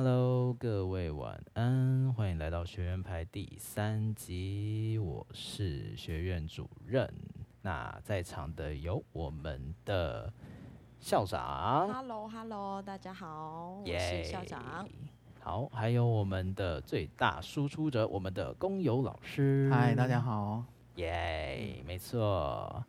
Hello，各位晚安，欢迎来到学院派第三集，我是学院主任。那在场的有我们的校长，Hello，Hello，大家好，yeah, 我是校长。好，还有我们的最大输出者，我们的工友老师，嗨，大家好，耶，没错。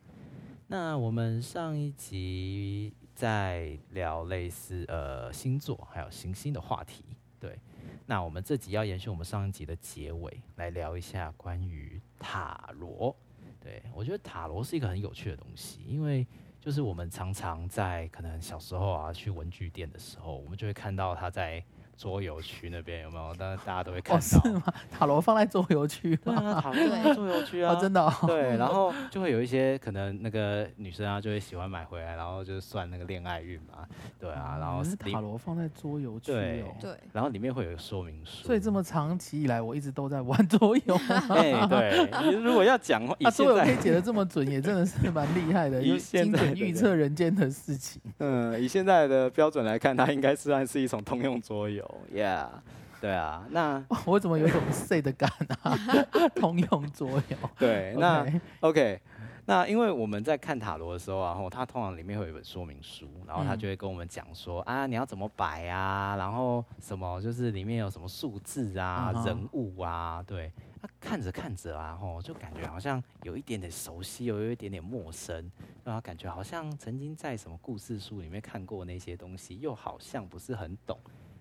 那我们上一集。在聊类似呃星座还有行星的话题，对。那我们这集要延续我们上一集的结尾，来聊一下关于塔罗。对，我觉得塔罗是一个很有趣的东西，因为就是我们常常在可能小时候啊去文具店的时候，我们就会看到它在。桌游区那边有没有？当然大家都会看到。哦、是吗？塔罗放在桌游区吗？对啊，塔罗放在桌游区啊，真的、哦。对，然后就会有一些可能那个女生啊，就会喜欢买回来，然后就是算那个恋爱运嘛。对啊，然后是塔罗放在桌游区、哦。对对。然后里面会有说明书。所以这么长期以来，我一直都在玩桌游。哎，对。你如果要讲，啊，桌游可以解得这么准，也真的是蛮厉害的，以精准预测人间的事情。嗯，以现在的标准来看，它应该算是一种通用桌游。Yeah。对啊，那我怎么有一种 C 的感啊？通用作用。对，那 OK, 那因为我们在看塔罗的时候啊，然后它通常里面会有一本说明书，然后他就会跟我们讲说、嗯、啊，你要怎么摆啊，然后什么就是里面有什么数字啊、嗯、人物啊，对，那看着看着啊，吼，就感觉好像有一点点熟悉，又有一点点陌生，然后感觉好像曾经在什么故事书里面看过那些东西，又好像不是很懂。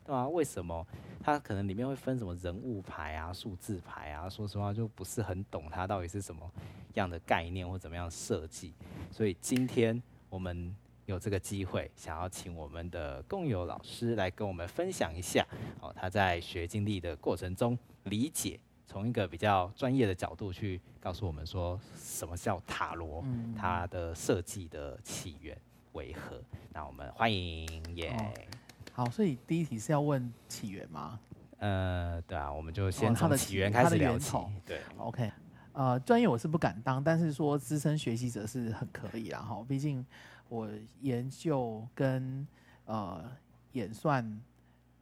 啊，为什么它可能里面会分什么人物牌啊、数字牌啊？说实话，就不是很懂它到底是什么样的概念或怎么样设计。所以今天我们有这个机会，想要请我们的共友老师来跟我们分享一下，哦，他在学经历的过程中理解，从一个比较专业的角度去告诉我们说什么叫塔罗，它的设计的起源为何？那我们欢迎耶。Yeah 好，所以第一题是要问起源吗？呃，对啊，我们就先从起源开始聊起。哦、对，OK，呃，专业我是不敢当，但是说资深学习者是很可以啦。哈，毕竟我研究跟呃演算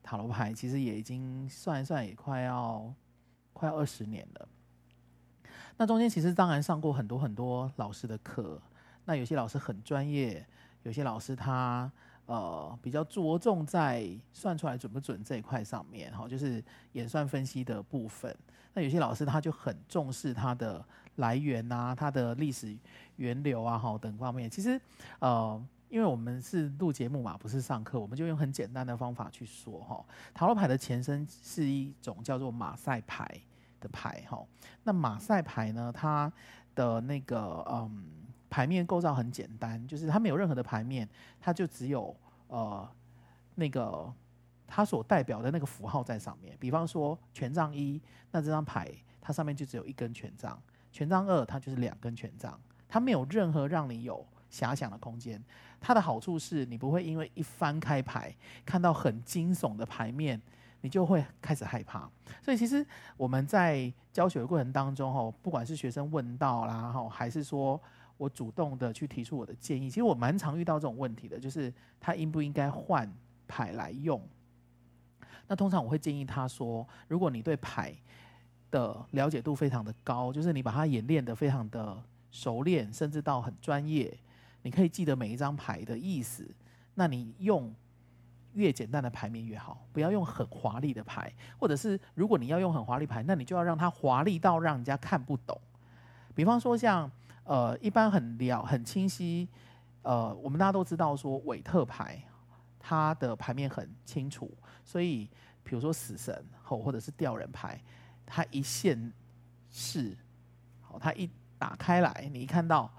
塔罗牌，其实也已经算一算，也快要快要二十年了。那中间其实当然上过很多很多老师的课，那有些老师很专业，有些老师他。呃，比较着重在算出来准不准这一块上面，哈，就是演算分析的部分。那有些老师他就很重视它的来源啊，它的历史源流啊，哈等方面。其实，呃，因为我们是录节目嘛，不是上课，我们就用很简单的方法去说，哈。塔罗牌的前身是一种叫做马赛牌的牌，哈。那马赛牌呢，它的那个，嗯。牌面构造很简单，就是它没有任何的牌面，它就只有呃那个它所代表的那个符号在上面。比方说权杖一，那这张牌它上面就只有一根权杖；权杖二，它就是两根权杖。它没有任何让你有遐想的空间。它的好处是你不会因为一翻开牌看到很惊悚的牌面，你就会开始害怕。所以其实我们在教学的过程当中，吼，不管是学生问到啦，吼，还是说。我主动的去提出我的建议，其实我蛮常遇到这种问题的，就是他应不应该换牌来用？那通常我会建议他说，如果你对牌的了解度非常的高，就是你把它演练得非常的熟练，甚至到很专业，你可以记得每一张牌的意思，那你用越简单的牌面越好，不要用很华丽的牌，或者是如果你要用很华丽牌，那你就要让它华丽到让人家看不懂。比方说像。呃，一般很了很清晰，呃，我们大家都知道说韦特牌，它的牌面很清楚，所以比如说死神或或者是吊人牌，它一现世，好，它一打开来，你一看到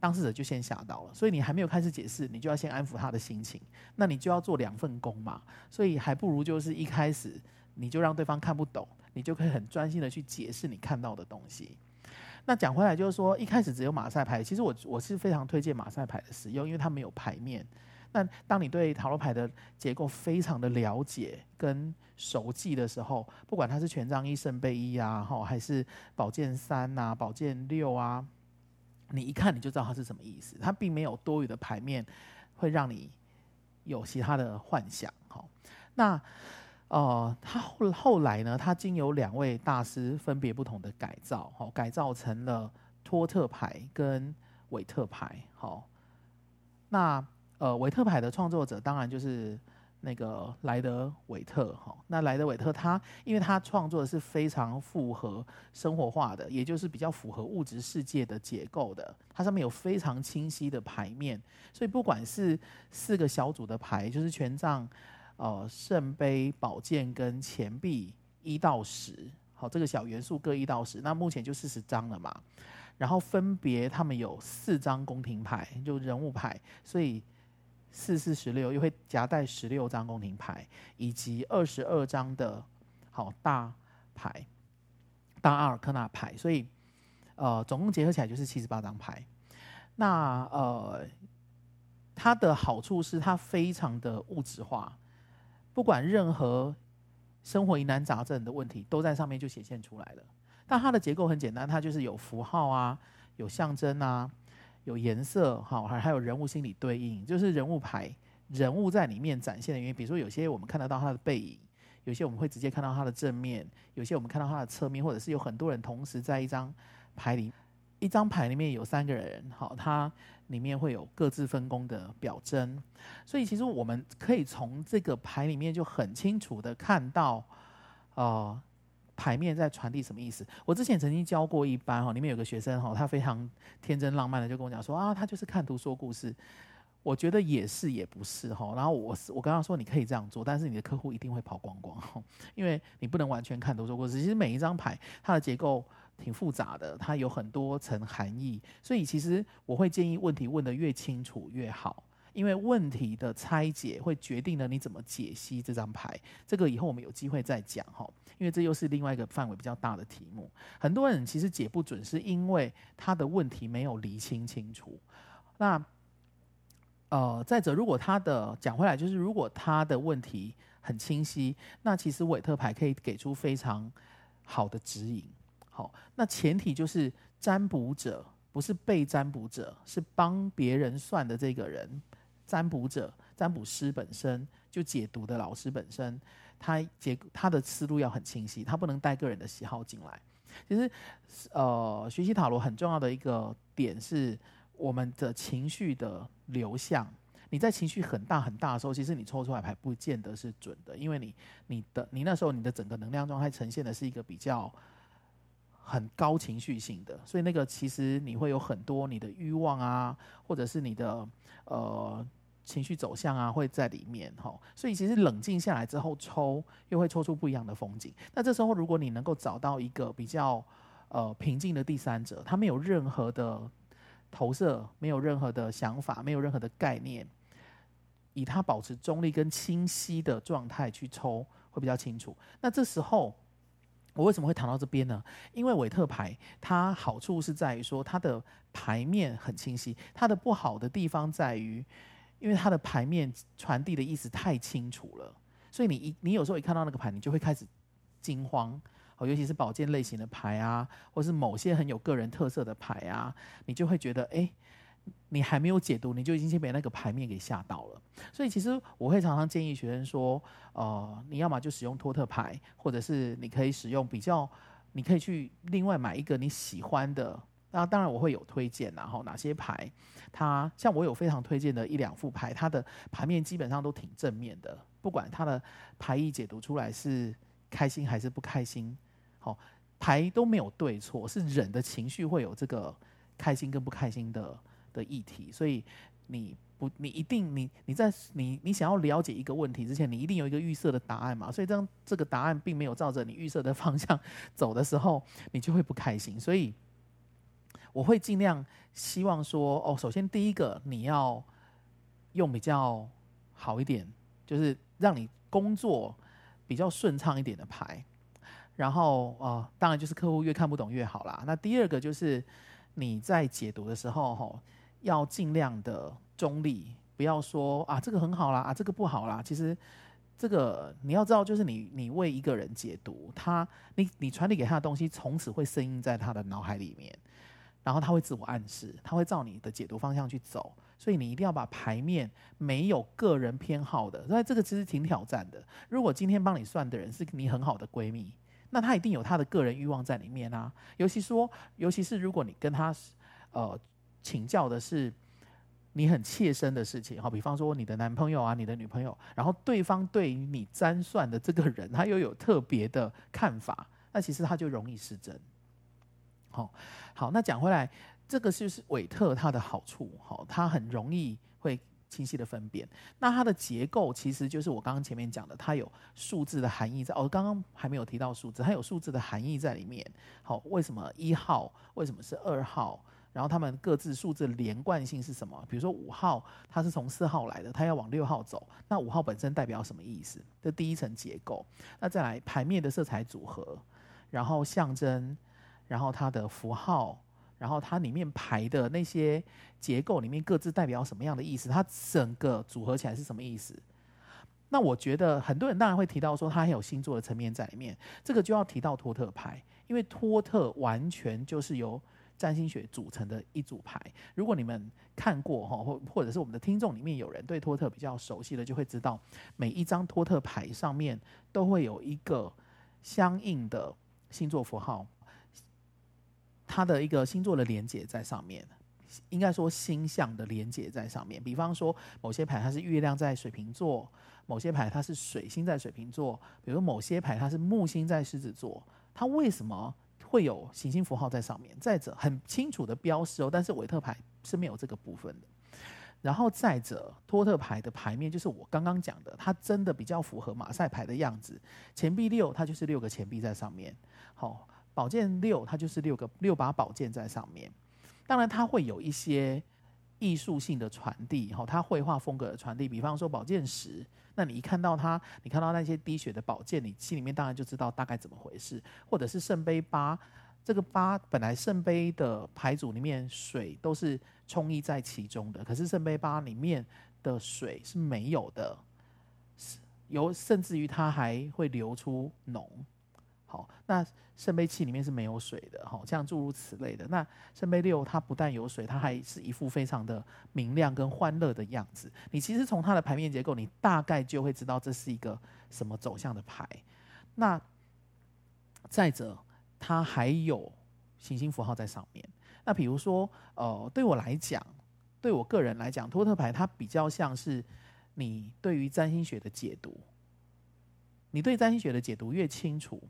当事者就先吓到了，所以你还没有开始解释，你就要先安抚他的心情，那你就要做两份工嘛，所以还不如就是一开始你就让对方看不懂，你就可以很专心的去解释你看到的东西。那讲回来就是说，一开始只有马赛牌，其实我我是非常推荐马赛牌的使用，因为它没有牌面。那当你对塔罗牌的结构非常的了解跟熟记的时候，不管它是权杖一、圣杯一啊，哈，还是宝剑三呐、宝剑六啊，你一看你就知道它是什么意思。它并没有多余的牌面会让你有其他的幻想，哈。那呃，他后后来呢，他经由两位大师分别不同的改造，好、哦，改造成了托特牌跟韦特牌。好、哦，那呃，韦特牌的创作者当然就是那个莱德韦特。哈、哦，那莱德韦特他，因为他创作的是非常符合生活化的，也就是比较符合物质世界的结构的，它上面有非常清晰的牌面，所以不管是四个小组的牌，就是权杖。呃，圣杯、宝剑跟钱币一到十，好，这个小元素各一到十，那目前就四十张了嘛。然后分别他们有四张宫廷牌，就人物牌，所以四四十六又会夹带十六张宫廷牌，以及二十二张的好大牌，大阿尔克纳牌，所以呃，总共结合起来就是七十八张牌。那呃，它的好处是它非常的物质化。不管任何生活疑难杂症的问题，都在上面就显现出来了。但它的结构很简单，它就是有符号啊，有象征啊，有颜色，好，还还有人物心理对应，就是人物牌，人物在里面展现的原因。比如说，有些我们看得到他的背影，有些我们会直接看到他的正面，有些我们看到他的侧面，或者是有很多人同时在一张牌里，一张牌里面有三个人，好，他。里面会有各自分工的表征，所以其实我们可以从这个牌里面就很清楚的看到，呃，牌面在传递什么意思。我之前曾经教过一班哈，里面有个学生哈，他非常天真浪漫的就跟我讲说啊，他就是看图说故事。我觉得也是也不是哈。然后我是我跟他说你可以这样做，但是你的客户一定会跑光光，因为你不能完全看图说故事。其实每一张牌它的结构。挺复杂的，它有很多层含义，所以其实我会建议问题问得越清楚越好，因为问题的拆解会决定了你怎么解析这张牌。这个以后我们有机会再讲哈，因为这又是另外一个范围比较大的题目。很多人其实解不准，是因为他的问题没有厘清清楚。那呃，再者，如果他的讲回来，就是如果他的问题很清晰，那其实韦特牌可以给出非常好的指引。好，那前提就是占卜者不是被占卜者，是帮别人算的这个人。占卜者、占卜师本身就解读的老师本身，他解他的思路要很清晰，他不能带个人的喜好进来。其实，呃，学习塔罗很重要的一个点是我们的情绪的流向。你在情绪很大很大的时候，其实你抽出来牌不见得是准的，因为你你的你那时候你的整个能量状态呈现的是一个比较。很高情绪性的，所以那个其实你会有很多你的欲望啊，或者是你的呃情绪走向啊，会在里面哈。所以其实冷静下来之后抽，又会抽出不一样的风景。那这时候如果你能够找到一个比较呃平静的第三者，他没有任何的投射，没有任何的想法，没有任何的概念，以他保持中立跟清晰的状态去抽，会比较清楚。那这时候。我为什么会谈到这边呢？因为韦特牌它好处是在于说它的牌面很清晰，它的不好的地方在于，因为它的牌面传递的意思太清楚了，所以你一你有时候一看到那个牌，你就会开始惊慌，哦，尤其是宝剑类型的牌啊，或是某些很有个人特色的牌啊，你就会觉得哎。诶你还没有解读，你就已经先被那个牌面给吓到了。所以其实我会常常建议学生说，呃，你要么就使用托特牌，或者是你可以使用比较，你可以去另外买一个你喜欢的。那当然我会有推荐，然后哪些牌，它像我有非常推荐的一两副牌，它的牌面基本上都挺正面的，不管它的牌意解读出来是开心还是不开心，好，牌都没有对错，是人的情绪会有这个开心跟不开心的。的议题，所以你不，你一定，你你在你你想要了解一个问题之前，你一定有一个预设的答案嘛。所以当这个答案并没有照着你预设的方向走的时候，你就会不开心。所以我会尽量希望说，哦，首先第一个你要用比较好一点，就是让你工作比较顺畅一点的牌。然后啊、当然就是客户越看不懂越好啦。那第二个就是你在解读的时候，吼。要尽量的中立，不要说啊这个很好啦，啊这个不好啦。其实这个你要知道，就是你你为一个人解读他，你你传递给他的东西，从此会深印在他的脑海里面，然后他会自我暗示，他会照你的解读方向去走。所以你一定要把牌面没有个人偏好的，所以这个其实挺挑战的。如果今天帮你算的人是你很好的闺蜜，那他一定有他的个人欲望在里面啊。尤其说，尤其是如果你跟他呃请教的是你很切身的事情，好，比方说你的男朋友啊、你的女朋友，然后对方对于你占算的这个人，他又有特别的看法，那其实他就容易失真。好，好，那讲回来。这个就是韦特它的好处，好，它很容易会清晰的分辨。那它的结构其实就是我刚刚前面讲的，它有数字的含义在。哦，刚刚还没有提到数字，它有数字的含义在里面。好，为什么一号？为什么是二号？然后它们各自数字连贯性是什么？比如说五号，它是从四号来的，它要往六号走，那五号本身代表什么意思？这第一层结构。那再来牌面的色彩组合，然后象征，然后它的符号。然后它里面排的那些结构里面各自代表什么样的意思？它整个组合起来是什么意思？那我觉得很多人当然会提到说它还有星座的层面在里面，这个就要提到托特牌，因为托特完全就是由占星学组成的一组牌。如果你们看过哈，或或者是我们的听众里面有人对托特比较熟悉的，就会知道每一张托特牌上面都会有一个相应的星座符号。它的一个星座的连接在上面，应该说星象的连接在上面。比方说，某些牌它是月亮在水瓶座，某些牌它是水星在水瓶座，比如某些牌它是木星在狮子座，它为什么会有行星符号在上面？再者，很清楚的标示哦，但是韦特牌是没有这个部分的。然后再者，托特牌的牌面就是我刚刚讲的，它真的比较符合马赛牌的样子。钱币六，它就是六个钱币在上面。好。宝剑六，它就是六个六把宝剑在上面。当然，它会有一些艺术性的传递，哈，它绘画风格的传递。比方说宝剑十，那你一看到它，你看到那些滴血的宝剑，你心里面当然就知道大概怎么回事。或者是圣杯八，这个八本来圣杯的牌组里面水都是充溢在其中的，可是圣杯八里面的水是没有的，有甚至于它还会流出脓。好，那圣杯七里面是没有水的，好，这样诸如此类的。那圣杯六它不但有水，它还是一副非常的明亮跟欢乐的样子。你其实从它的牌面结构，你大概就会知道这是一个什么走向的牌。那再者，它还有行星符号在上面。那比如说，呃，对我来讲，对我个人来讲，托特牌它比较像是你对于占星学的解读。你对占星学的解读越清楚。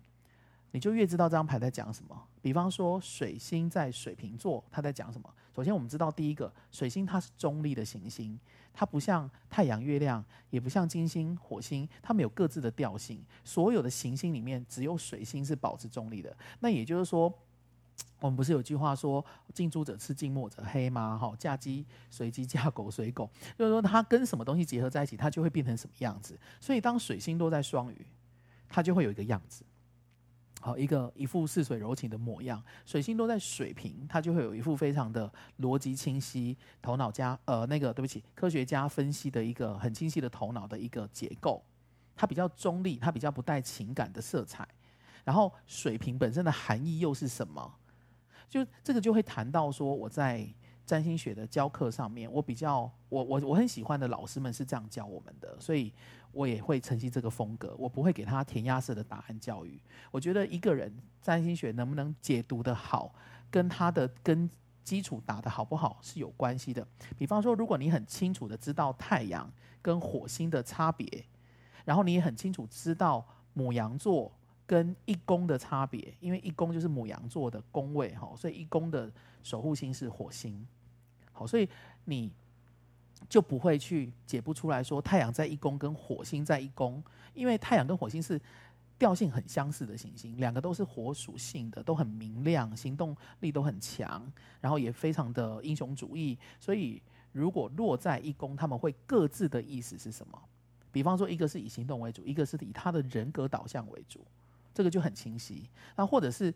你就越知道这张牌在讲什么。比方说，水星在水瓶座，它在讲什么？首先，我们知道第一个，水星它是中立的行星，它不像太阳、月亮，也不像金星、火星，它们有各自的调性。所有的行星里面，只有水星是保持中立的。那也就是说，我们不是有句话说“近朱者赤，近墨者黑”吗？哈，嫁鸡随鸡，嫁狗随狗，就是说它跟什么东西结合在一起，它就会变成什么样子。所以，当水星落在双鱼，它就会有一个样子。好，一个一副似水柔情的模样。水星落在水瓶，它就会有一副非常的逻辑清晰、头脑加呃那个对不起，科学家分析的一个很清晰的头脑的一个结构。它比较中立，它比较不带情感的色彩。然后水瓶本身的含义又是什么？就这个就会谈到说，我在占星学的教课上面，我比较我我我很喜欢的老师们是这样教我们的，所以。我也会承袭这个风格，我不会给他填鸭式的答案教育。我觉得一个人占星学能不能解读得好，跟他的跟基础打得好不好是有关系的。比方说，如果你很清楚的知道太阳跟火星的差别，然后你也很清楚知道母羊座跟一宫的差别，因为一宫就是母羊座的宫位哈，所以一宫的守护星是火星。好，所以你。就不会去解不出来说太阳在一宫跟火星在一宫，因为太阳跟火星是调性很相似的行星，两个都是火属性的，都很明亮，行动力都很强，然后也非常的英雄主义。所以如果落在一宫，他们会各自的意思是什么？比方说，一个是以行动为主，一个是以他的人格导向为主，这个就很清晰。那或者是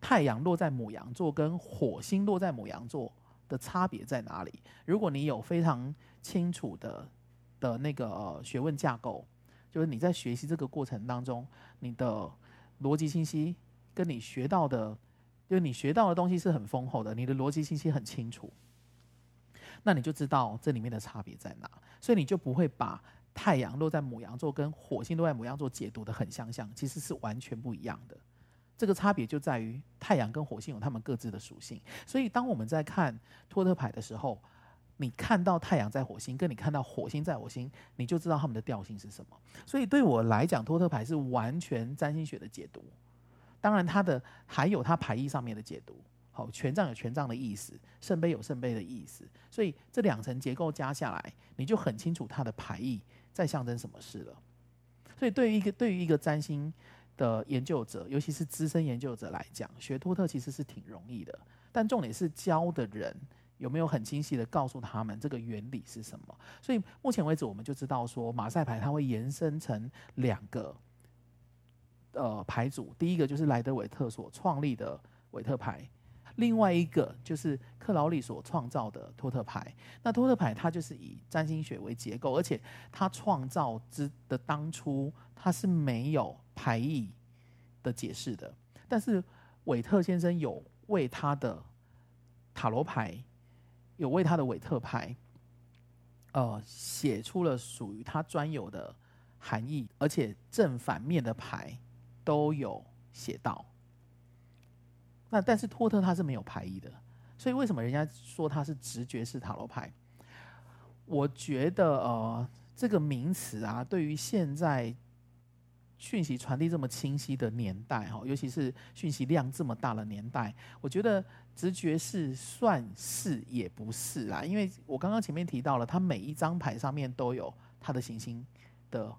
太阳落在牡羊座，跟火星落在牡羊座。的差别在哪里？如果你有非常清楚的的那个学问架构，就是你在学习这个过程当中，你的逻辑清晰，跟你学到的，就是你学到的东西是很丰厚的，你的逻辑信息很清楚。那你就知道这里面的差别在哪，所以你就不会把太阳落在牡羊座跟火星落在牡羊座解读得很相像，其实是完全不一样的。这个差别就在于太阳跟火星有他们各自的属性，所以当我们在看托特牌的时候，你看到太阳在火星，跟你看到火星在火星，你就知道他们的调性是什么。所以对我来讲，托特牌是完全占星学的解读。当然，它的还有它牌意上面的解读。好，权杖有权杖的意思，圣杯有圣杯的意思。所以这两层结构加下来，你就很清楚它的牌意在象征什么事了。所以对于一个对于一个占星的研究者，尤其是资深研究者来讲，学托特其实是挺容易的。但重点是教的人。有没有很清晰的告诉他们这个原理是什么？所以目前为止，我们就知道说马赛牌它会延伸成两个呃牌组，第一个就是莱德韦特所创立的韦特牌，另外一个就是克劳利所创造的托特牌。那托特牌它就是以占星学为结构，而且它创造之的当初它是没有牌意的解释的，但是韦特先生有为他的塔罗牌。有为他的韦特牌，呃，写出了属于他专有的含义，而且正反面的牌都有写到。那但是托特他是没有牌意的，所以为什么人家说他是直觉式塔罗牌？我觉得呃，这个名词啊，对于现在。讯息传递这么清晰的年代，哈，尤其是讯息量这么大的年代，我觉得直觉是算是也不是啦，因为我刚刚前面提到了，它每一张牌上面都有它的行星的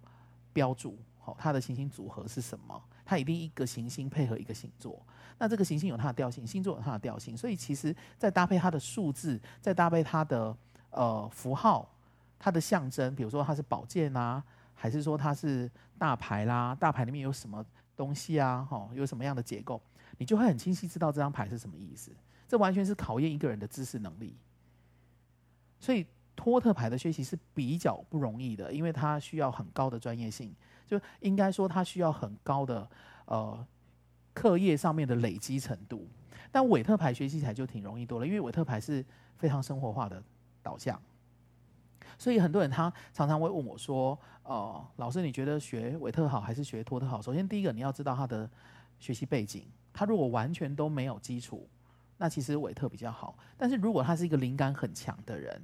标注，好，它的行星组合是什么？它一定一个行星配合一个星座，那这个行星有它的调性，星座有它的调性，所以其实再搭配它的数字，再搭配它的呃符号，它的象征，比如说它是宝剑啊。还是说它是大牌啦？大牌里面有什么东西啊？哈，有什么样的结构？你就会很清晰知道这张牌是什么意思。这完全是考验一个人的知识能力。所以托特牌的学习是比较不容易的，因为它需要很高的专业性，就应该说它需要很高的呃课业上面的累积程度。但韦特牌学习起来就挺容易多了，因为韦特牌是非常生活化的导向。所以很多人他常常会问我说：“呃，老师，你觉得学韦特好还是学托特好？”首先，第一个你要知道他的学习背景。他如果完全都没有基础，那其实韦特比较好。但是如果他是一个灵感很强的人，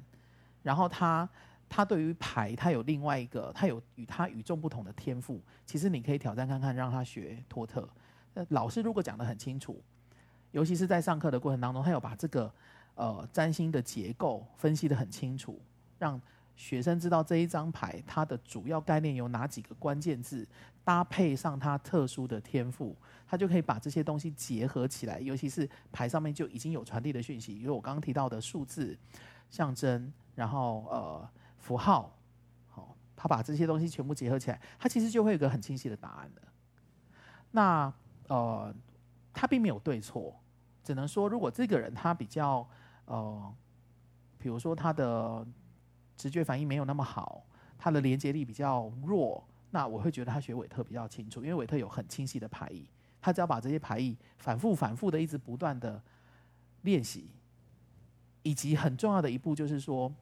然后他他对于牌他有另外一个他有与他与众不同的天赋，其实你可以挑战看看，让他学托特。那老师如果讲得很清楚，尤其是在上课的过程当中，他有把这个呃占星的结构分析得很清楚，让学生知道这一张牌，它的主要概念有哪几个关键字，搭配上他特殊的天赋，他就可以把这些东西结合起来。尤其是牌上面就已经有传递的讯息，因为我刚刚提到的数字、象征，然后呃符号，好，他把这些东西全部结合起来，他其实就会有个很清晰的答案的。那呃，他并没有对错，只能说如果这个人他比较呃，比如说他的。直觉反应没有那么好，他的连接力比较弱，那我会觉得他学韦特比较清楚，因为韦特有很清晰的牌意，他只要把这些牌意反复反复的一直不断的练习，以及很重要的一步就是说，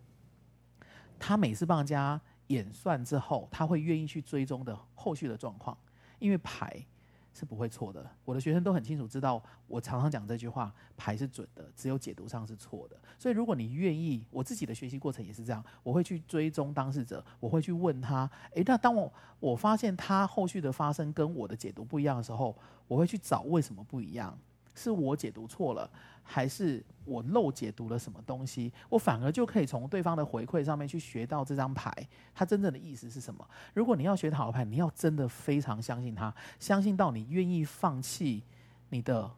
他每次帮人家演算之后，他会愿意去追踪的后续的状况，因为牌。是不会错的，我的学生都很清楚知道，我常常讲这句话，牌是准的，只有解读上是错的。所以如果你愿意，我自己的学习过程也是这样，我会去追踪当事者，我会去问他，诶，那当我我发现他后续的发生跟我的解读不一样的时候，我会去找为什么不一样。是我解读错了，还是我漏解读了什么东西？我反而就可以从对方的回馈上面去学到这张牌它真正的意思是什么。如果你要学塔罗牌，你要真的非常相信它，相信到你愿意放弃你的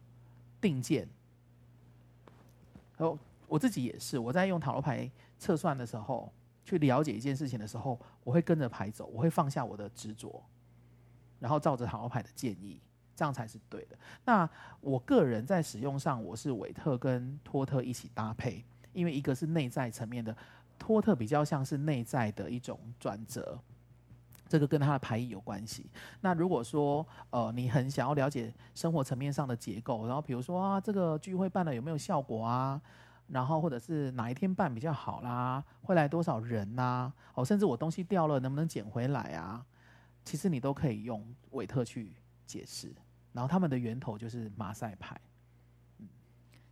定见。哦，我自己也是，我在用塔罗牌测算的时候，去了解一件事情的时候，我会跟着牌走，我会放下我的执着，然后照着塔罗牌的建议。这样才是对的。那我个人在使用上，我是韦特跟托特一起搭配，因为一个是内在层面的，托特比较像是内在的一种转折，这个跟他的牌意有关系。那如果说呃你很想要了解生活层面上的结构，然后比如说啊这个聚会办了有没有效果啊？然后或者是哪一天办比较好啦，会来多少人呐、哦，甚至我东西掉了能不能捡回来啊？其实你都可以用韦特去解释。然后他们的源头就是马赛牌。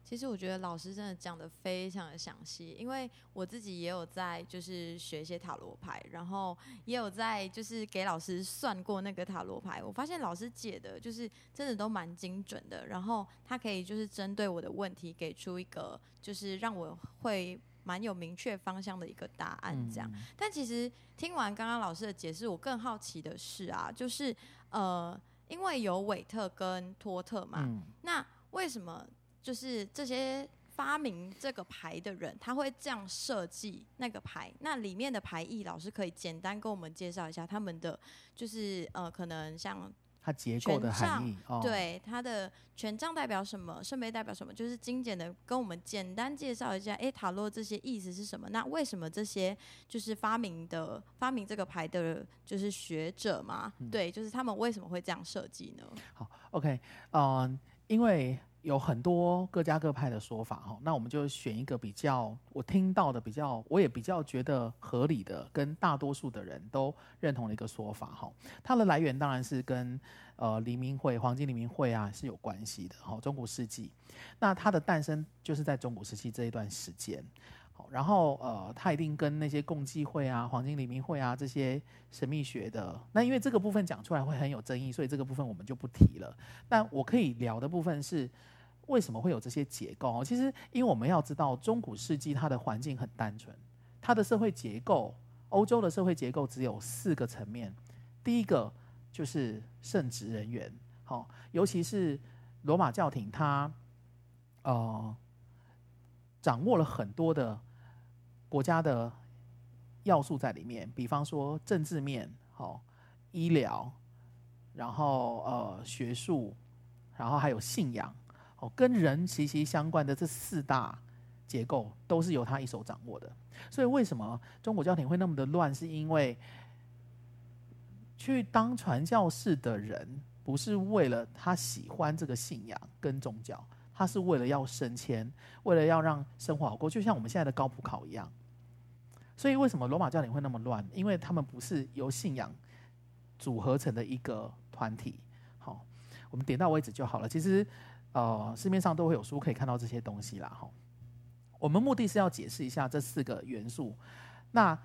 其实我觉得老师真的讲的非常的详细，因为我自己也有在就是学一些塔罗牌，然后也有在就是给老师算过那个塔罗牌，我发现老师解的就是真的都蛮精准的，然后他可以就是针对我的问题给出一个就是让我会蛮有明确方向的一个答案这样。嗯、但其实听完刚刚老师的解释，我更好奇的是啊，就是呃，因为有韦特跟托特嘛，嗯、那为什么？就是这些发明这个牌的人，他会这样设计那个牌。那里面的牌意，老师可以简单跟我们介绍一下他们的，就是呃，可能像它结构的含义，哦、对它的权杖代表什么，圣杯代表什么，就是精简的跟我们简单介绍一下。哎，塔罗这些意思是什么？那为什么这些就是发明的发明这个牌的，就是学者嘛？嗯、对，就是他们为什么会这样设计呢？好，OK，嗯、呃，因为。有很多各家各派的说法哈，那我们就选一个比较我听到的比较，我也比较觉得合理的，跟大多数的人都认同的一个说法哈。它的来源当然是跟呃黎明会、黄金黎明会啊是有关系的哈。中古世纪，那它的诞生就是在中古时期这一段时间。好然后呃，它一定跟那些共济会啊、黄金黎明会啊这些神秘学的，那因为这个部分讲出来会很有争议，所以这个部分我们就不提了。那我可以聊的部分是，为什么会有这些结构？哦其实，因为我们要知道，中古世纪它的环境很单纯，它的社会结构，欧洲的社会结构只有四个层面。第一个就是圣职人员，好，尤其是罗马教廷，它呃掌握了很多的。国家的要素在里面，比方说政治面，好、医疗，然后呃学术，然后还有信仰，哦，跟人息息相关的这四大结构都是由他一手掌握的。所以为什么中国教廷会那么的乱？是因为去当传教士的人不是为了他喜欢这个信仰跟宗教，他是为了要升迁，为了要让生活好过，就像我们现在的高普考一样。所以为什么罗马教廷会那么乱？因为他们不是由信仰组合成的一个团体。好，我们点到为止就好了。其实，呃，市面上都会有书可以看到这些东西啦。哈，我们目的是要解释一下这四个元素。那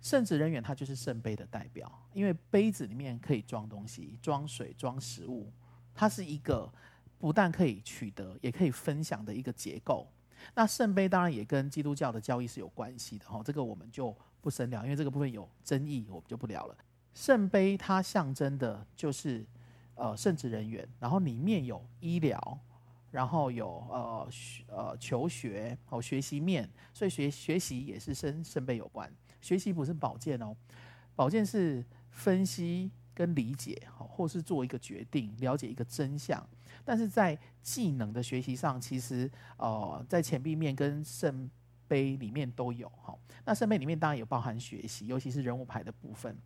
圣职人员他就是圣杯的代表，因为杯子里面可以装东西，装水、装食物，它是一个不但可以取得，也可以分享的一个结构。那圣杯当然也跟基督教的教义是有关系的哈，这个我们就不深聊，因为这个部分有争议，我们就不聊了。圣杯它象征的就是呃圣职人员，然后里面有医疗，然后有呃呃求学哦学习面，所以学学习也是跟圣杯有关。学习不是保健哦，保健是分析跟理解，或是做一个决定，了解一个真相。但是在技能的学习上，其实呃，在钱币面跟圣杯里面都有哈。那圣杯里面当然有包含学习，尤其是人物牌的部分，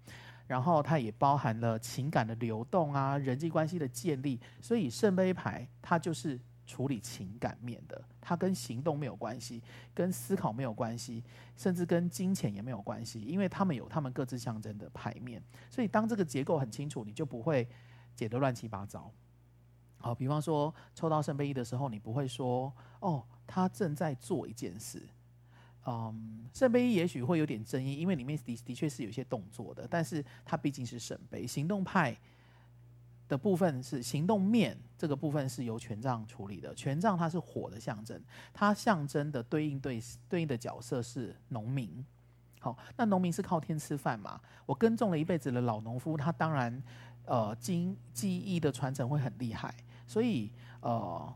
然后它也包含了情感的流动啊，人际关系的建立。所以圣杯牌它就是处理情感面的，它跟行动没有关系，跟思考没有关系，甚至跟金钱也没有关系，因为他们有他们各自象征的牌面。所以当这个结构很清楚，你就不会解得乱七八糟。好，比方说抽到圣杯一的时候，你不会说哦，他正在做一件事。嗯，圣杯一也许会有点争议，因为里面的的确是有些动作的，但是它毕竟是圣杯，行动派的部分是行动面，这个部分是由权杖处理的。权杖它是火的象征，它象征的对应对对应的角色是农民。好，那农民是靠天吃饭嘛？我耕种了一辈子的老农夫，他当然呃，经记忆的传承会很厉害。所以，呃，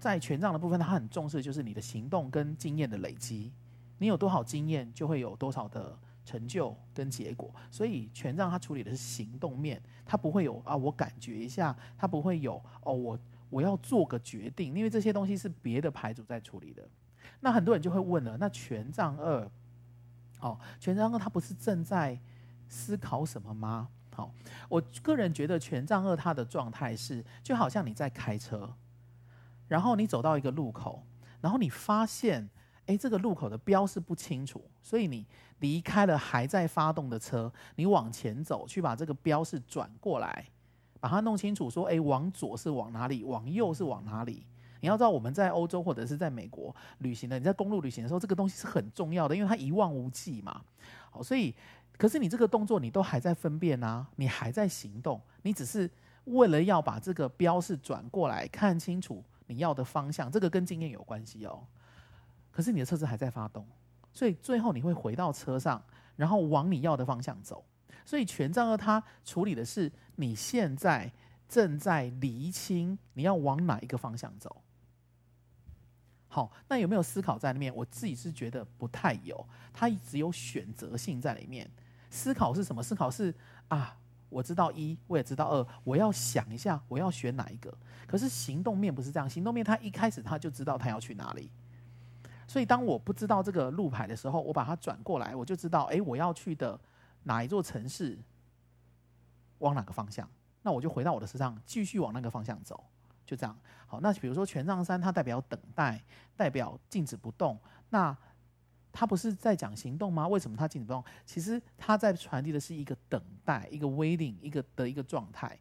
在权杖的部分，他很重视就是你的行动跟经验的累积。你有多少经验，就会有多少的成就跟结果。所以，权杖它处理的是行动面，它不会有啊，我感觉一下，它不会有哦，我我要做个决定，因为这些东西是别的牌组在处理的。那很多人就会问了，那权杖二，哦，权杖二它不是正在思考什么吗？好，我个人觉得权杖二它的状态是，就好像你在开车，然后你走到一个路口，然后你发现诶，这个路口的标示不清楚，所以你离开了还在发动的车，你往前走去把这个标示转过来，把它弄清楚，说，诶，往左是往哪里，往右是往哪里。你要知道，我们在欧洲或者是在美国旅行的，你在公路旅行的时候，这个东西是很重要的，因为它一望无际嘛。好，所以，可是你这个动作你都还在分辨啊，你还在行动，你只是为了要把这个标示转过来，看清楚你要的方向，这个跟经验有关系哦。可是你的车子还在发动，所以最后你会回到车上，然后往你要的方向走。所以权杖二它处理的是你现在正在厘清你要往哪一个方向走。好，那有没有思考在里面？我自己是觉得不太有，它只有选择性在里面。思考是什么？思考是啊，我知道一，我也知道二，我要想一下我要选哪一个。可是行动面不是这样，行动面他一开始他就知道他要去哪里。所以当我不知道这个路牌的时候，我把它转过来，我就知道，哎，我要去的哪一座城市，往哪个方向？那我就回到我的车上，继续往那个方向走。就这样，好，那比如说权杖三，它代表等待，代表静止不动。那它不是在讲行动吗？为什么它静止不动？其实它在传递的是一个等待，一个 waiting，一个的一个状态。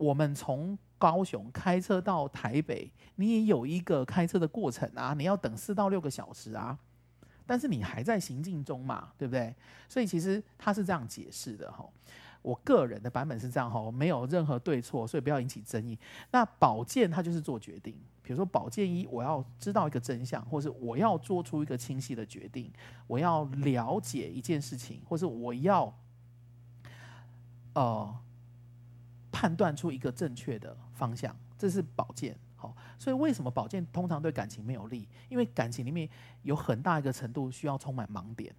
我们从高雄开车到台北，你也有一个开车的过程啊，你要等四到六个小时啊，但是你还在行进中嘛，对不对？所以其实他是这样解释的哈。我个人的版本是这样哈，没有任何对错，所以不要引起争议。那保健它就是做决定，比如说保健一，我要知道一个真相，或是我要做出一个清晰的决定，我要了解一件事情，或是我要呃判断出一个正确的方向，这是宝剑。好，所以为什么宝剑通常对感情没有利？因为感情里面有很大一个程度需要充满盲点。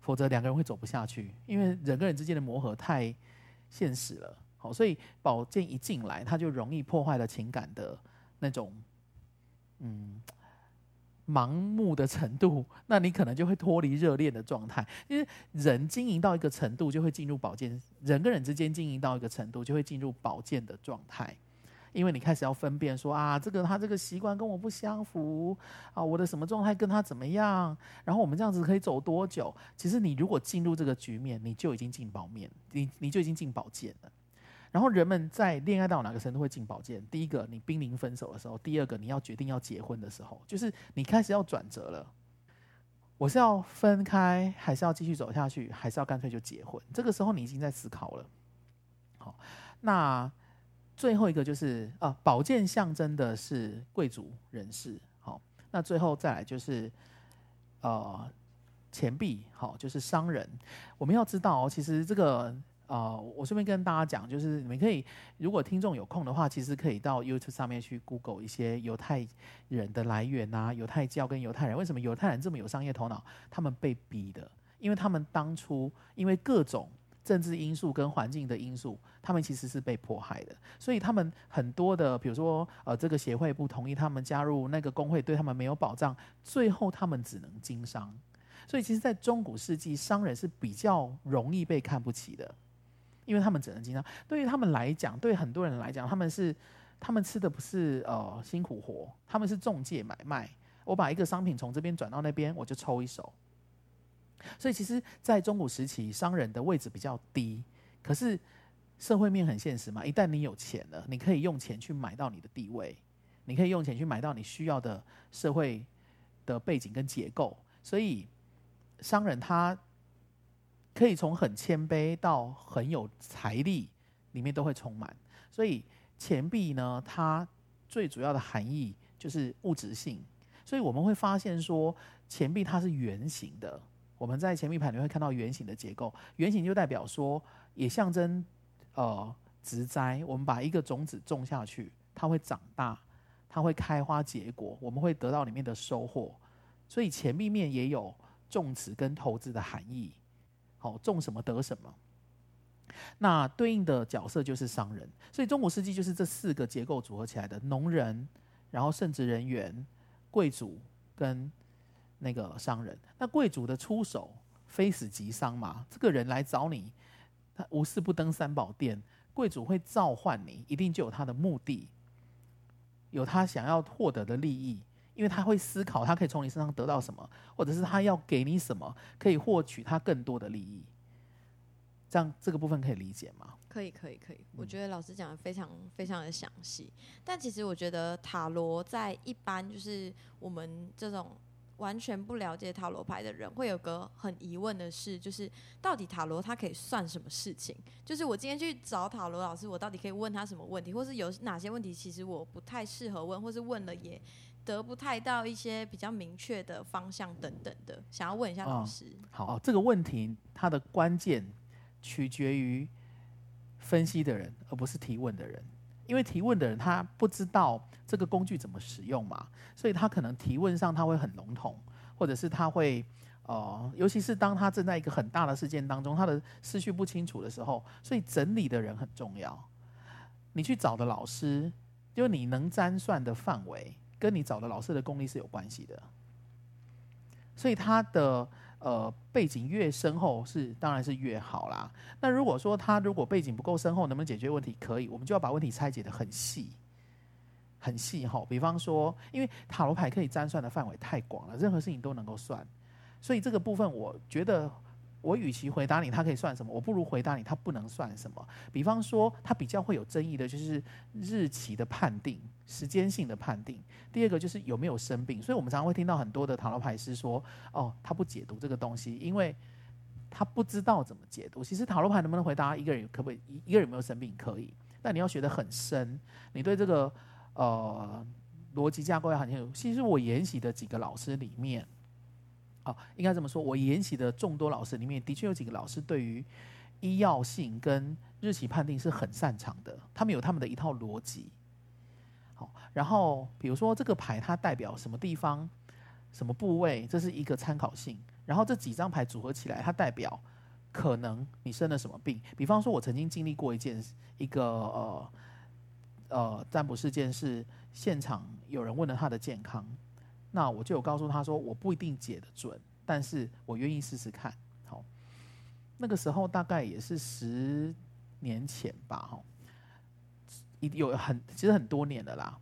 否则两个人会走不下去，因为人跟人之间的磨合太现实了。好，所以宝剑一进来，他就容易破坏了情感的那种嗯盲目的程度。那你可能就会脱离热恋的状态，因为人经营到一个程度，就会进入保健；人跟人之间经营到一个程度，就会进入保健的状态。因为你开始要分辨说啊，这个他这个习惯跟我不相符啊，我的什么状态跟他怎么样？然后我们这样子可以走多久？其实你如果进入这个局面，你就已经进宝面，你你就已经进保健了。然后人们在恋爱到哪个程度会进宝剑？第一个，你濒临分手的时候；第二个，你要决定要结婚的时候，就是你开始要转折了。我是要分开，还是要继续走下去，还是要干脆就结婚？这个时候你已经在思考了。好，那。最后一个就是啊，宝剑象征的是贵族人士，好，那最后再来就是呃钱币，好，就是商人。我们要知道哦，其实这个呃，我顺便跟大家讲，就是你们可以，如果听众有空的话，其实可以到 YouTube 上面去 Google 一些犹太人的来源啊，犹太教跟犹太人为什么犹太人这么有商业头脑？他们被逼的，因为他们当初因为各种。政治因素跟环境的因素，他们其实是被迫害的，所以他们很多的，比如说，呃，这个协会不同意他们加入那个工会，对他们没有保障，最后他们只能经商。所以，其实，在中古世纪，商人是比较容易被看不起的，因为他们只能经商。对于他们来讲，对很多人来讲，他们是他们吃的不是呃辛苦活，他们是中介买卖。我把一个商品从这边转到那边，我就抽一手。所以，其实，在中古时期，商人的位置比较低。可是，社会面很现实嘛。一旦你有钱了，你可以用钱去买到你的地位，你可以用钱去买到你需要的社会的背景跟结构。所以，商人他可以从很谦卑到很有财力，里面都会充满。所以，钱币呢，它最主要的含义就是物质性。所以，我们会发现说，钱币它是圆形的。我们在钱币盘里面会看到圆形的结构，圆形就代表说，也象征呃植栽。我们把一个种子种下去，它会长大，它会开花结果，我们会得到里面的收获。所以钱币面也有种植跟投资的含义。好，种什么得什么。那对应的角色就是商人。所以中古世纪就是这四个结构组合起来的：农人，然后圣职人员、贵族跟。那个商人，那贵族的出手非死即伤嘛？这个人来找你，他无事不登三宝殿。贵族会召唤你，一定就有他的目的，有他想要获得的利益，因为他会思考，他可以从你身上得到什么，或者是他要给你什么，可以获取他更多的利益。这样这个部分可以理解吗？可以，可以，可以。我觉得老师讲的非常非常的详细。但其实我觉得塔罗在一般就是我们这种完全不了解塔罗牌的人，会有个很疑问的是，就是到底塔罗它可以算什么事情？就是我今天去找塔罗老师，我到底可以问他什么问题，或是有哪些问题其实我不太适合问，或是问了也得不太到一些比较明确的方向等等的，想要问一下老师。哦、好，这个问题它的关键。取决于分析的人，而不是提问的人。因为提问的人他不知道这个工具怎么使用嘛，所以他可能提问上他会很笼统，或者是他会哦，尤其是当他正在一个很大的事件当中，他的思绪不清楚的时候，所以整理的人很重要。你去找的老师，就你能占算的范围，跟你找的老师的功力是有关系的。所以他的。呃，背景越深厚是当然是越好啦。那如果说他如果背景不够深厚，能不能解决问题？可以，我们就要把问题拆解得很细，很细哈。比方说，因为塔罗牌可以占算的范围太广了，任何事情都能够算，所以这个部分我觉得。我与其回答你，他可以算什么？我不如回答你，他不能算什么。比方说，他比较会有争议的就是日期的判定、时间性的判定。第二个就是有没有生病。所以我们常常会听到很多的塔罗牌师说：“哦，他不解读这个东西，因为他不知道怎么解读。”其实塔罗牌能不能回答一个人可不可以？一个人有没有生病可以，但你要学得很深，你对这个呃逻辑架构要很清楚。其实我研习的几个老师里面。哦，应该这么说，我研习的众多老师里面，的确有几个老师对于医药性跟日期判定是很擅长的，他们有他们的一套逻辑。好，然后比如说这个牌它代表什么地方、什么部位，这是一个参考性。然后这几张牌组合起来，它代表可能你生了什么病。比方说，我曾经经历过一件一个呃呃占卜事件，是现场有人问了他的健康。那我就有告诉他说，我不一定解得准，但是我愿意试试看。好，那个时候大概也是十年前吧，哈，有很其实很多年了啦。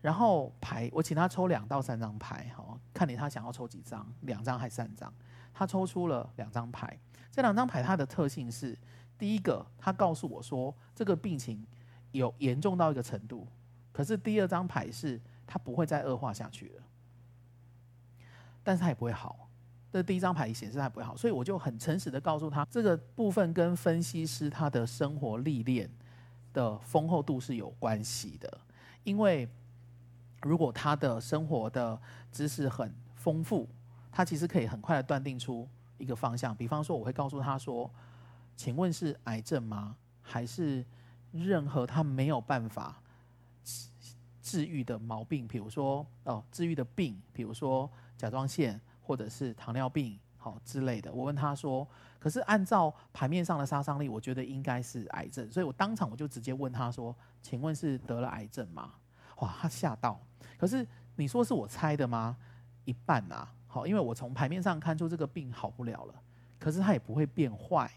然后牌，我请他抽两到三张牌，哈，看你他想要抽几张，两张还是三张？他抽出了两张牌，这两张牌它的特性是，第一个，他告诉我说这个病情有严重到一个程度，可是第二张牌是他不会再恶化下去了。但是他也不会好，这第一张牌显示他不会好，所以我就很诚实的告诉他，这个部分跟分析师他的生活历练的丰厚度是有关系的。因为如果他的生活的知识很丰富，他其实可以很快的断定出一个方向。比方说，我会告诉他说：“请问是癌症吗？还是任何他没有办法治愈的毛病？比如说哦，治愈的病，比如说。”甲状腺或者是糖尿病，好之类的。我问他说：“可是按照牌面上的杀伤力，我觉得应该是癌症。”所以我当场我就直接问他说：“请问是得了癌症吗？”哇，他吓到。可是你说是我猜的吗？一半啊。好，因为我从牌面上看出这个病好不了了，可是它也不会变坏。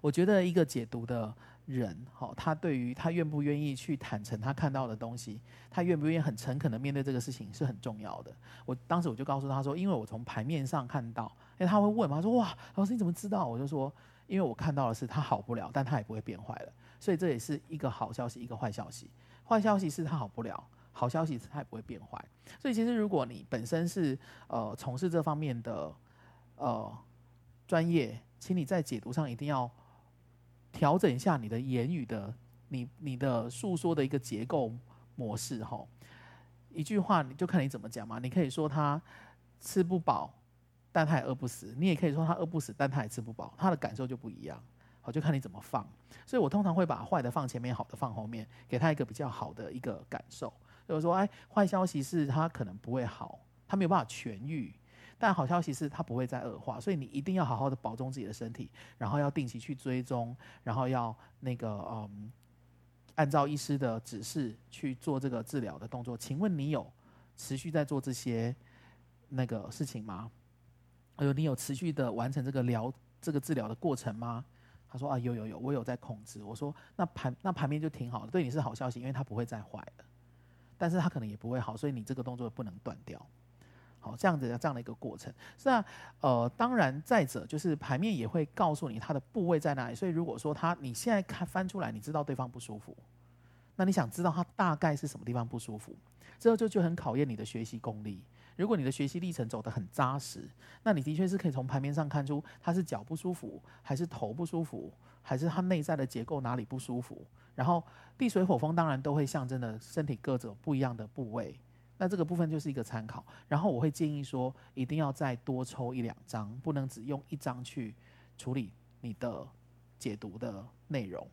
我觉得一个解读的。人，好，他对于他愿不愿意去坦诚他看到的东西，他愿不愿意很诚恳的面对这个事情是很重要的。我当时我就告诉他说，因为我从牌面上看到，因为他会问嘛，他说哇，老师你怎么知道？我就说，因为我看到的是他好不了，但他也不会变坏了，所以这也是一个好消息，一个坏消息。坏消息是他好不了，好消息是他也不会变坏。所以其实如果你本身是呃从事这方面的呃专业，请你在解读上一定要。调整一下你的言语的，你你的诉说的一个结构模式哈。一句话你就看你怎么讲嘛。你可以说他吃不饱，但他也饿不死；你也可以说他饿不死，但他也吃不饱。他的感受就不一样，好，就看你怎么放。所以我通常会把坏的放前面，好的放后面，给他一个比较好的一个感受。就是说，哎，坏消息是他可能不会好，他没有办法痊愈。但好消息是，它不会再恶化，所以你一定要好好的保重自己的身体，然后要定期去追踪，然后要那个嗯，按照医师的指示去做这个治疗的动作。请问你有持续在做这些那个事情吗？有，你有持续的完成这个疗这个治疗的过程吗？他说啊，有有有，我有在控制。我说那盘那盘面就挺好的，对你是好消息，因为它不会再坏了。但是它可能也不会好，所以你这个动作不能断掉。好，这样子的这样的一个过程。是啊，呃，当然再者就是牌面也会告诉你它的部位在哪里。所以如果说他你现在看翻出来，你知道对方不舒服，那你想知道他大概是什么地方不舒服，这就就很考验你的学习功力。如果你的学习历程走得很扎实，那你的确是可以从牌面上看出他是脚不舒服，还是头不舒服，还是他内在的结构哪里不舒服。然后地水火风当然都会象征的身体各种不一样的部位。那这个部分就是一个参考，然后我会建议说，一定要再多抽一两张，不能只用一张去处理你的解读的内容。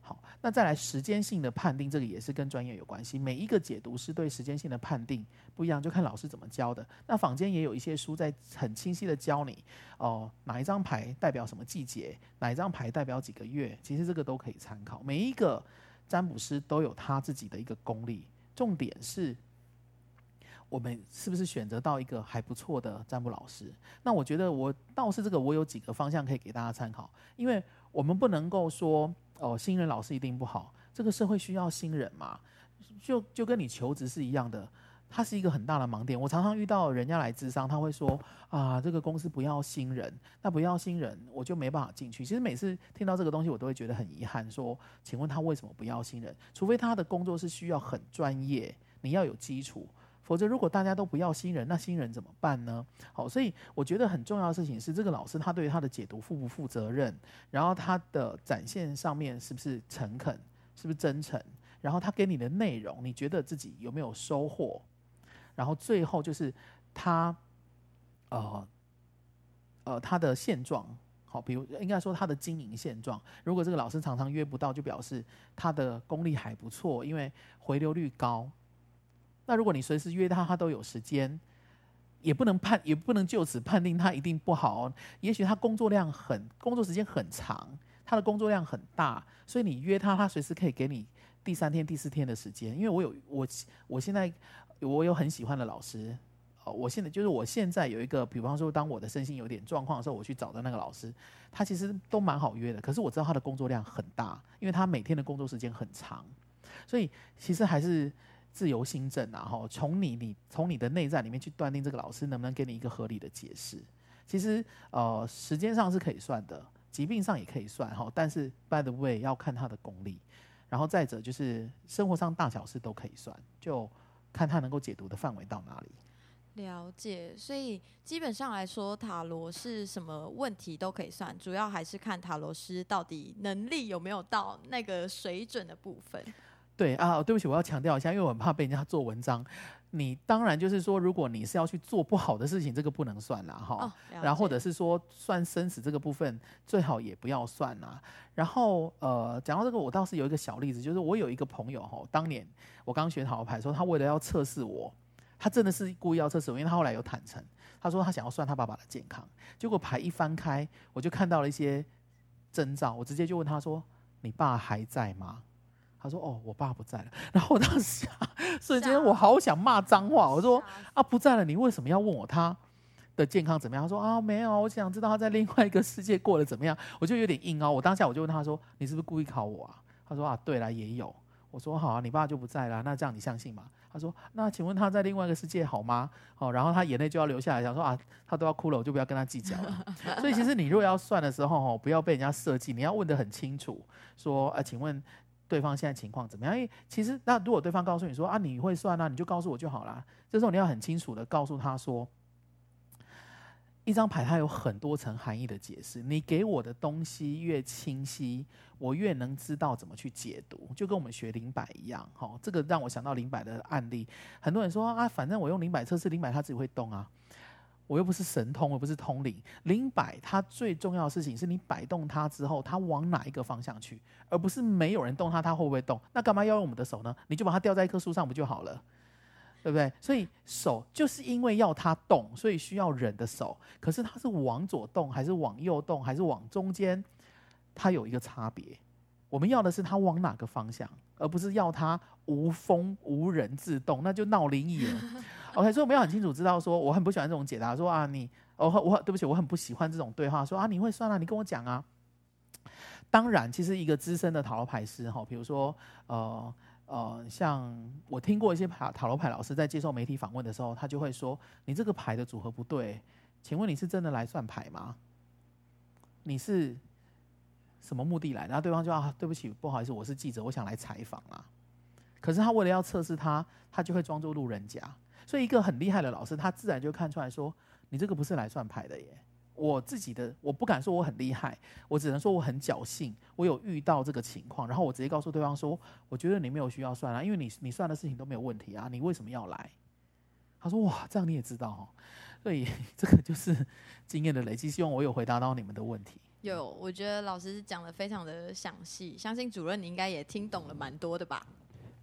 好，那再来时间性的判定，这个也是跟专业有关系。每一个解读师对时间性的判定不一样，就看老师怎么教的。那坊间也有一些书在很清晰的教你，哦、哪一张牌代表什么季节，哪一张牌代表几个月，其实这个都可以参考。每一个占卜师都有他自己的一个功力，重点是。我们是不是选择到一个还不错的占卜老师？那我觉得我倒是这个，我有几个方向可以给大家参考。因为我们不能够说哦，新人老师一定不好。这个社会需要新人嘛，就就跟你求职是一样的，它是一个很大的盲点。我常常遇到人家来咨商，他会说啊，这个公司不要新人，那不要新人，我就没办法进去。其实每次听到这个东西，我都会觉得很遗憾。说，请问他为什么不要新人？除非他的工作是需要很专业，你要有基础。否则，如果大家都不要新人，那新人怎么办呢？好，所以我觉得很重要的事情是，这个老师他对他的解读负不负责任，然后他的展现上面是不是诚恳，是不是真诚，然后他给你的内容，你觉得自己有没有收获？然后最后就是他，呃，呃，他的现状，好，比如应该说他的经营现状。如果这个老师常常约不到，就表示他的功力还不错，因为回流率高。那如果你随时约他，他都有时间，也不能判，也不能就此判定他一定不好哦。也许他工作量很，工作时间很长，他的工作量很大，所以你约他，他随时可以给你第三天、第四天的时间。因为我有我，我现在我有很喜欢的老师，哦，我现在就是我现在有一个，比方说，当我的身心有点状况的时候，我去找的那个老师，他其实都蛮好约的。可是我知道他的工作量很大，因为他每天的工作时间很长，所以其实还是。自由心证啊，哈，从你你从你的内在里面去断定这个老师能不能给你一个合理的解释。其实呃，时间上是可以算的，疾病上也可以算哈，但是 by the way 要看他的功力，然后再者就是生活上大小事都可以算，就看他能够解读的范围到哪里。了解，所以基本上来说，塔罗是什么问题都可以算，主要还是看塔罗师到底能力有没有到那个水准的部分。对啊，对不起，我要强调一下，因为我很怕被人家做文章。你当然就是说，如果你是要去做不好的事情，这个不能算啦，哈、哦。然后或者是说算生死这个部分，最好也不要算啦。然后呃，讲到这个，我倒是有一个小例子，就是我有一个朋友哈，当年我刚学塔罗牌的时候，他为了要测试我，他真的是故意要测试我，因为他后来有坦诚，他说他想要算他爸爸的健康，结果牌一翻开，我就看到了一些征兆，我直接就问他说：“你爸还在吗？”他说：“哦，我爸不在了。”然后我当时瞬间我好想骂脏话。我说：“啊，不在了，你为什么要问我他的健康怎么样？”他说：“啊，没有，我想知道他在另外一个世界过得怎么样。”我就有点硬哦。我当下我就问他说：“你是不是故意考我啊？”他说：“啊，对了，也有。”我说：“好啊，你爸就不在了，那这样你相信吗？”他说：“那请问他在另外一个世界好吗？”哦，然后他眼泪就要流下来，想说：“啊，他都要哭了，我就不要跟他计较了。”所以其实你如果要算的时候，哦，不要被人家设计，你要问得很清楚，说：“啊，请问。”对方现在情况怎么样？因为其实，那如果对方告诉你说啊，你会算啊，你就告诉我就好了。这时候你要很清楚的告诉他说，一张牌它有很多层含义的解释。你给我的东西越清晰，我越能知道怎么去解读。就跟我们学灵摆一样，哈，这个让我想到灵摆的案例。很多人说啊，反正我用灵摆测试灵摆，它自己会动啊。我又不是神通，我又不是通灵。灵摆它最重要的事情是你摆动它之后，它往哪一个方向去，而不是没有人动它，它会不会动？那干嘛要用我们的手呢？你就把它吊在一棵树上不就好了，对不对？所以手就是因为要它动，所以需要人的手。可是它是往左动，还是往右动，还是往中间？它有一个差别。我们要的是它往哪个方向，而不是要它无风无人自动，那就闹灵异了。OK，所以我们要很清楚知道说，我很不喜欢这种解答，说啊你，哦我对不起，我很不喜欢这种对话，说啊你会算啊，你跟我讲啊。当然，其实一个资深的塔罗牌师哈，比如说呃呃，像我听过一些塔塔罗牌老师在接受媒体访问的时候，他就会说：“你这个牌的组合不对，请问你是真的来算牌吗？你是什么目的来？”然后对方就啊，对不起，不好意思，我是记者，我想来采访啦。可是他为了要测试他，他就会装作路人甲。所以一个很厉害的老师，他自然就看出来说：“你这个不是来算牌的耶。”我自己的我不敢说我很厉害，我只能说我很侥幸。我有遇到这个情况，然后我直接告诉对方说：“我觉得你没有需要算啊，因为你你算的事情都没有问题啊，你为什么要来？”他说：“哇，这样你也知道哦。”所以 这个就是经验的累积。希望我有回答到你们的问题。有，我觉得老师讲的非常的详细，相信主任你应该也听懂了蛮多的吧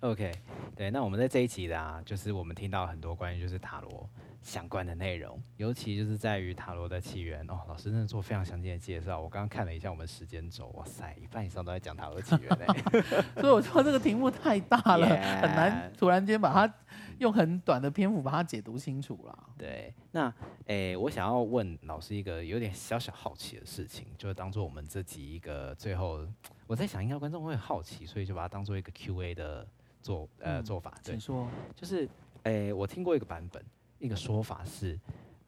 ？OK，对，那我们在这一集的啊，就是我们听到很多关于就是塔罗。相关的内容，尤其就是在于塔罗的起源哦。老师真的做非常详尽的介绍。我刚刚看了一下我们时间轴，哇塞，一半以上都在讲塔罗起源嘞。所以我说这个题目太大了，yeah. 很难突然间把它用很短的篇幅把它解读清楚了。对，那诶、欸，我想要问老师一个有点小小好奇的事情，就是当做我们这集一个最后，我在想应该观众会好奇，所以就把它当做一个 Q&A 的做呃、嗯、做法。对，请说，就是诶、欸，我听过一个版本。一个说法是，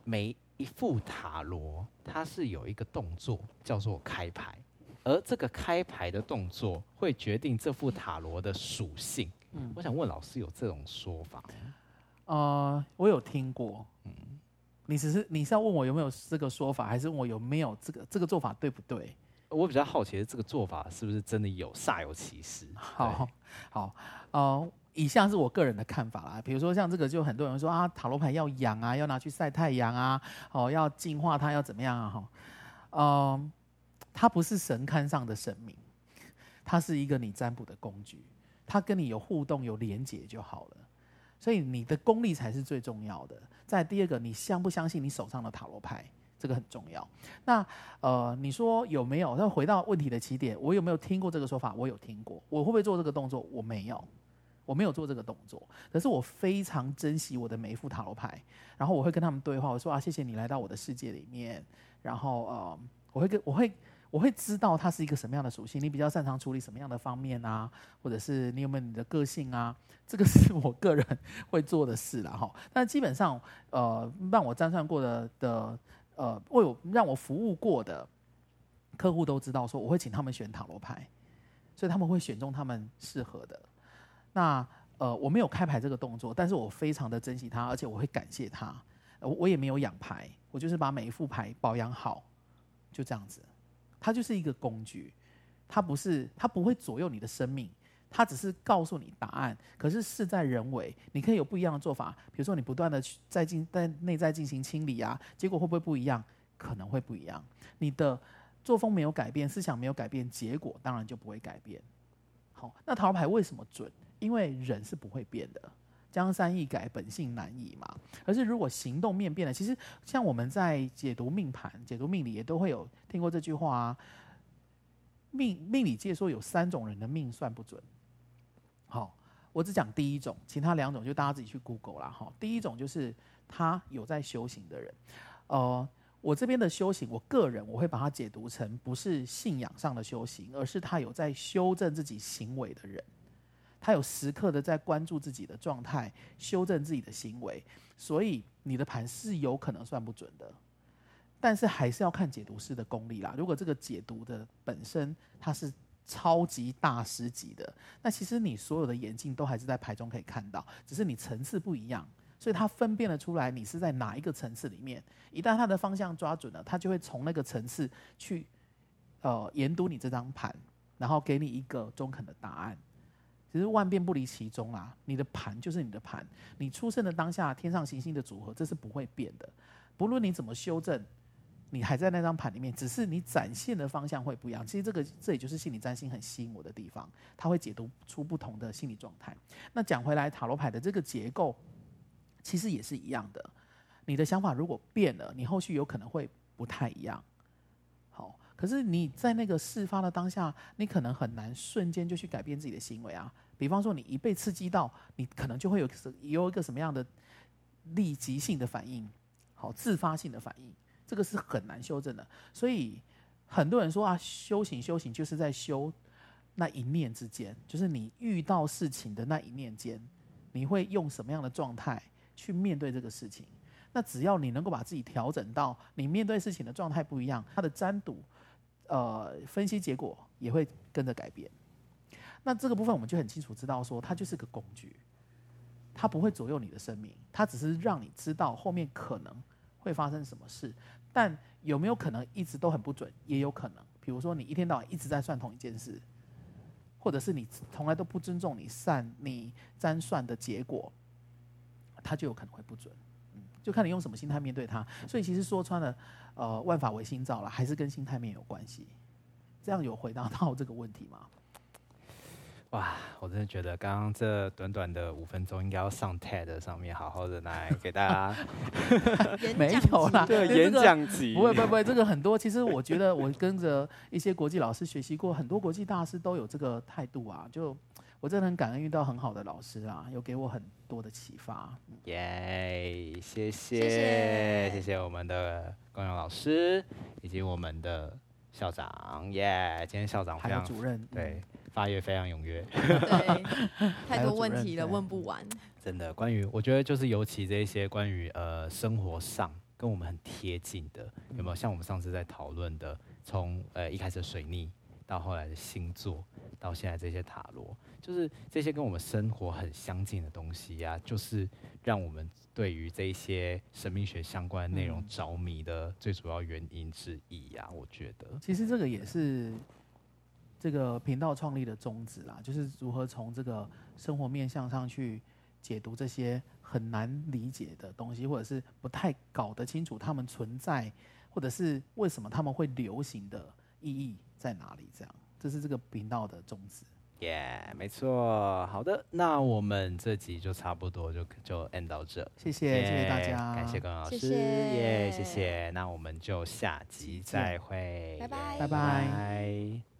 每一副塔罗它是有一个动作叫做开牌，而这个开牌的动作会决定这副塔罗的属性。嗯，我想问老师有这种说法吗？呃，我有听过。嗯，你只是你是要问我有没有这个说法，还是问我有没有这个这个做法对不对？我比较好奇的这个做法是不是真的有煞有其事？好，好，呃。以下是我个人的看法啦，比如说像这个，就很多人说啊，塔罗牌要养啊，要拿去晒太阳啊，哦，要净化它，要怎么样啊？哈，嗯，它不是神龛上的神明，它是一个你占卜的工具，它跟你有互动、有连结就好了。所以你的功力才是最重要的。再第二个，你相不相信你手上的塔罗牌，这个很重要。那呃，你说有没有？那回到问题的起点，我有没有听过这个说法？我有听过。我会不会做这个动作？我没有。我没有做这个动作，可是我非常珍惜我的每一副塔罗牌，然后我会跟他们对话，我说啊，谢谢你来到我的世界里面，然后呃，我会跟我会我会知道它是一个什么样的属性，你比较擅长处理什么样的方面啊，或者是你有没有你的个性啊，这个是我个人会做的事了哈。但基本上呃，让我占算过的的呃，为我让我服务过的客户都知道说，我会请他们选塔罗牌，所以他们会选中他们适合的。那呃，我没有开牌这个动作，但是我非常的珍惜它，而且我会感谢它。我我也没有养牌，我就是把每一副牌保养好，就这样子。它就是一个工具，它不是，它不会左右你的生命，他只是告诉你答案。可是事在人为，你可以有不一样的做法。比如说，你不断的去在进在内在进行清理啊，结果会不会不一样？可能会不一样。你的作风没有改变，思想没有改变，结果当然就不会改变。好，那塔罗牌为什么准？因为人是不会变的，江山易改，本性难移嘛。可是如果行动面变了，其实像我们在解读命盘、解读命理，也都会有听过这句话啊。命命理界说有三种人的命算不准。好，我只讲第一种，其他两种就大家自己去 Google 啦。哈，第一种就是他有在修行的人。呃，我这边的修行，我个人我会把它解读成不是信仰上的修行，而是他有在修正自己行为的人。他有时刻的在关注自己的状态，修正自己的行为，所以你的盘是有可能算不准的，但是还是要看解读师的功力啦。如果这个解读的本身它是超级大师级的，那其实你所有的眼镜都还是在牌中可以看到，只是你层次不一样，所以他分辨得出来你是在哪一个层次里面。一旦他的方向抓准了，他就会从那个层次去呃研读你这张盘，然后给你一个中肯的答案。其实万变不离其宗啦，你的盘就是你的盘，你出生的当下，天上行星的组合，这是不会变的。不论你怎么修正，你还在那张盘里面，只是你展现的方向会不一样。其实这个这也就是心理占星很吸引我的地方，它会解读出不同的心理状态。那讲回来，塔罗牌的这个结构，其实也是一样的。你的想法如果变了，你后续有可能会不太一样。好可是你在那个事发的当下，你可能很难瞬间就去改变自己的行为啊。比方说，你一被刺激到，你可能就会有有一个什么样的立即性的反应，好，自发性的反应，这个是很难修正的。所以很多人说啊，修行修行就是在修那一念之间，就是你遇到事情的那一念间，你会用什么样的状态去面对这个事情？那只要你能够把自己调整到你面对事情的状态不一样，它的占卜，呃，分析结果也会跟着改变。那这个部分我们就很清楚知道说，它就是个工具，它不会左右你的生命，它只是让你知道后面可能会发生什么事。但有没有可能一直都很不准？也有可能。比如说你一天到晚一直在算同一件事。或者是你从来都不尊重你算你占算的结果，它就有可能会不准，嗯，就看你用什么心态面对它。所以其实说穿了，呃，万法唯心造了，还是跟心态面有关系。这样有回答到这个问题吗？哇，我真的觉得刚刚这短短的五分钟应该要上 TED 上面好好的来给大家 没有啦，对，演讲集，不会不会不会，这个很多。其实我觉得我跟着一些国际老师学习过，很多国际大师都有这个态度啊。就我真的很感恩遇到很好的老师啊，有给我很多的启发。耶，谢谢谢谢，我们的光阳老师以及我们的校长。耶，今天校长非常还有主任对。发言非常踊跃，对，太多问题了，问不完。真的，关于我觉得就是尤其这一些关于呃生活上跟我们很贴近的，有没有像我们上次在讨论的，从呃一开始的水逆到后来的星座，到现在这些塔罗，就是这些跟我们生活很相近的东西呀、啊，就是让我们对于这一些神秘学相关的内容着迷的最主要原因之一呀、啊。我觉得，其实这个也是。这个频道创立的宗旨啦，就是如何从这个生活面向上去解读这些很难理解的东西，或者是不太搞得清楚他们存在，或者是为什么他们会流行的意义在哪里？这样，这是这个频道的宗旨。耶，yeah，没错。好的，那我们这集就差不多就就 end 到这。谢谢，yeah, 谢谢大家，感谢光阳老师，耶，谢谢。那我们就下集再会，拜拜，拜拜。